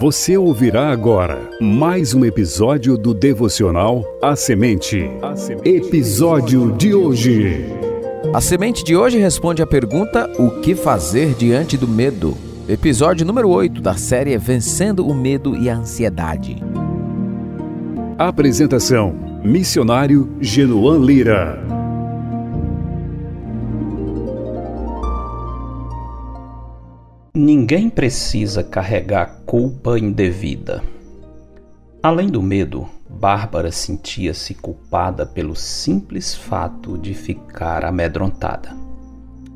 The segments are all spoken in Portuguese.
Você ouvirá agora mais um episódio do devocional A Semente. Episódio de hoje. A semente de hoje responde à pergunta: O que fazer diante do medo? Episódio número 8 da série Vencendo o Medo e a Ansiedade. Apresentação: Missionário Genoan Lira. Ninguém precisa carregar culpa indevida. Além do medo, Bárbara sentia-se culpada pelo simples fato de ficar amedrontada.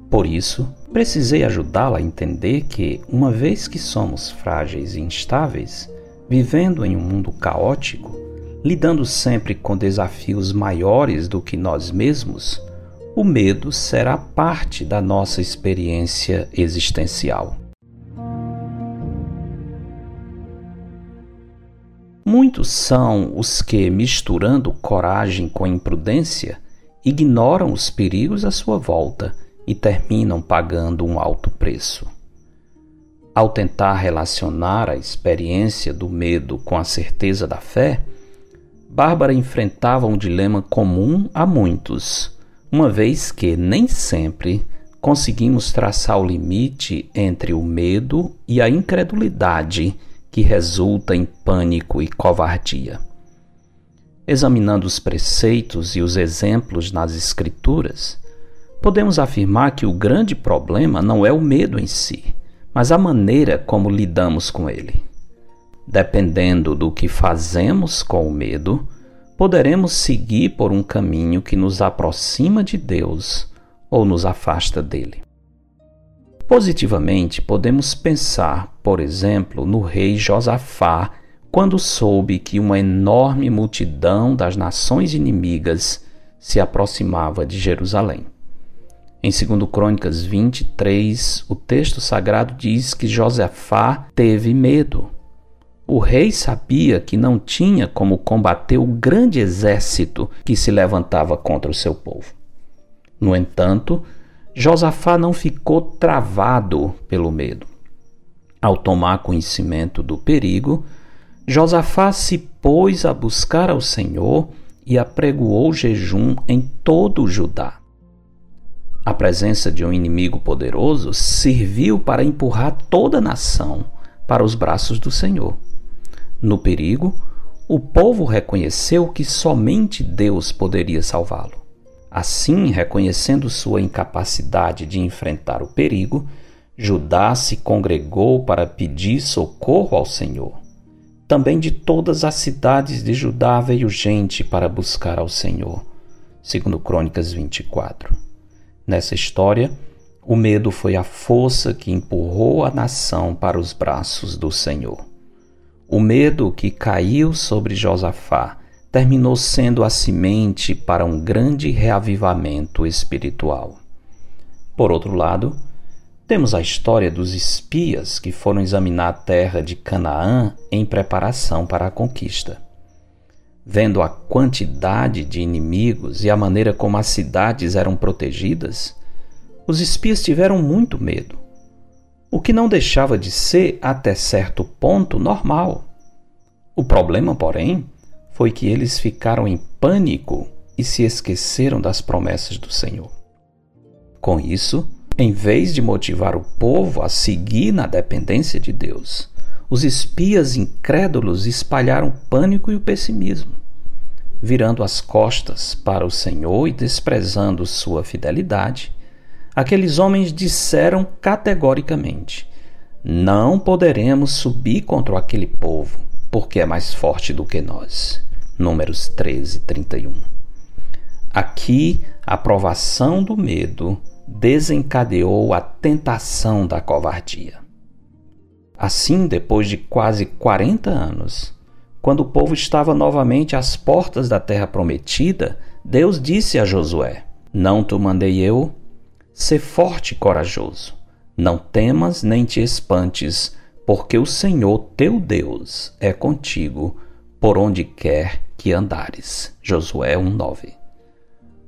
Por isso, precisei ajudá-la a entender que, uma vez que somos frágeis e instáveis, vivendo em um mundo caótico, lidando sempre com desafios maiores do que nós mesmos, o medo será parte da nossa experiência existencial. Muitos são os que, misturando coragem com imprudência, ignoram os perigos à sua volta e terminam pagando um alto preço. Ao tentar relacionar a experiência do medo com a certeza da fé, Bárbara enfrentava um dilema comum a muitos, uma vez que nem sempre conseguimos traçar o limite entre o medo e a incredulidade que resulta em pânico e covardia. Examinando os preceitos e os exemplos nas Escrituras, podemos afirmar que o grande problema não é o medo em si, mas a maneira como lidamos com ele. Dependendo do que fazemos com o medo, poderemos seguir por um caminho que nos aproxima de Deus ou nos afasta dele. Positivamente, podemos pensar, por exemplo, no rei Josafá, quando soube que uma enorme multidão das nações inimigas se aproximava de Jerusalém. Em 2 Crônicas 23, o texto sagrado diz que Josafá teve medo. O rei sabia que não tinha como combater o grande exército que se levantava contra o seu povo. No entanto, Josafá não ficou travado pelo medo. Ao tomar conhecimento do perigo, Josafá se pôs a buscar ao Senhor e apregoou jejum em todo o Judá. A presença de um inimigo poderoso serviu para empurrar toda a nação para os braços do Senhor. No perigo, o povo reconheceu que somente Deus poderia salvá-lo. Assim, reconhecendo sua incapacidade de enfrentar o perigo, Judá se congregou para pedir socorro ao Senhor. Também de todas as cidades de Judá veio gente para buscar ao Senhor. Segundo Crônicas 24. Nessa história, o medo foi a força que empurrou a nação para os braços do Senhor. O medo que caiu sobre Josafá terminou sendo a semente para um grande reavivamento espiritual. Por outro lado, temos a história dos espias que foram examinar a terra de Canaã em preparação para a conquista. Vendo a quantidade de inimigos e a maneira como as cidades eram protegidas, os espias tiveram muito medo, o que não deixava de ser, até certo ponto, normal. O problema, porém, foi que eles ficaram em pânico e se esqueceram das promessas do Senhor. Com isso, em vez de motivar o povo a seguir na dependência de Deus, os espias incrédulos espalharam o pânico e o pessimismo. Virando as costas para o Senhor e desprezando sua fidelidade, aqueles homens disseram categoricamente: Não poderemos subir contra aquele povo, porque é mais forte do que nós. Números 13, 31. Aqui, a provação do medo desencadeou a tentação da covardia. Assim, depois de quase 40 anos, quando o povo estava novamente às portas da terra prometida, Deus disse a Josué: Não te mandei eu? Sê forte e corajoso. Não temas nem te espantes, porque o Senhor teu Deus é contigo por onde quer que andares. Josué 1:9.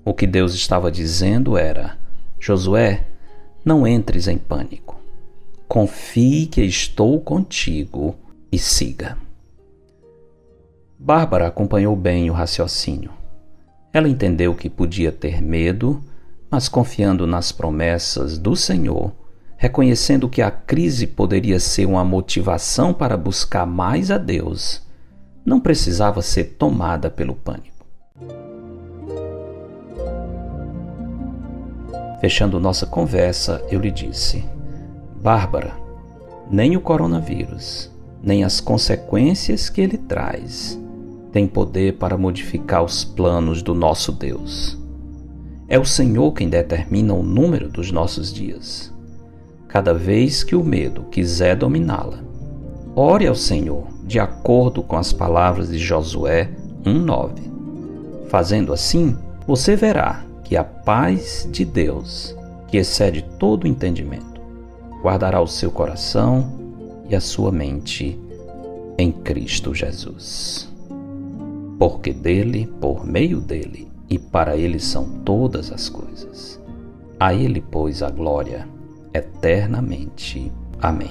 O que Deus estava dizendo era: Josué, não entres em pânico. Confie que estou contigo e siga. Bárbara acompanhou bem o raciocínio. Ela entendeu que podia ter medo, mas confiando nas promessas do Senhor, reconhecendo que a crise poderia ser uma motivação para buscar mais a Deus, não precisava ser tomada pelo pânico. Fechando nossa conversa, eu lhe disse: Bárbara, nem o coronavírus, nem as consequências que ele traz, tem poder para modificar os planos do nosso Deus. É o Senhor quem determina o número dos nossos dias. Cada vez que o medo quiser dominá-la, ore ao Senhor de acordo com as palavras de Josué 1:9. Fazendo assim, você verá que a paz de Deus, que excede todo entendimento, guardará o seu coração e a sua mente em Cristo Jesus porque dele, por meio dele e para ele são todas as coisas. A ele, pois, a glória eternamente. Amém.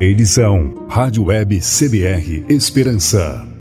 Edição Rádio Web CBR Esperança.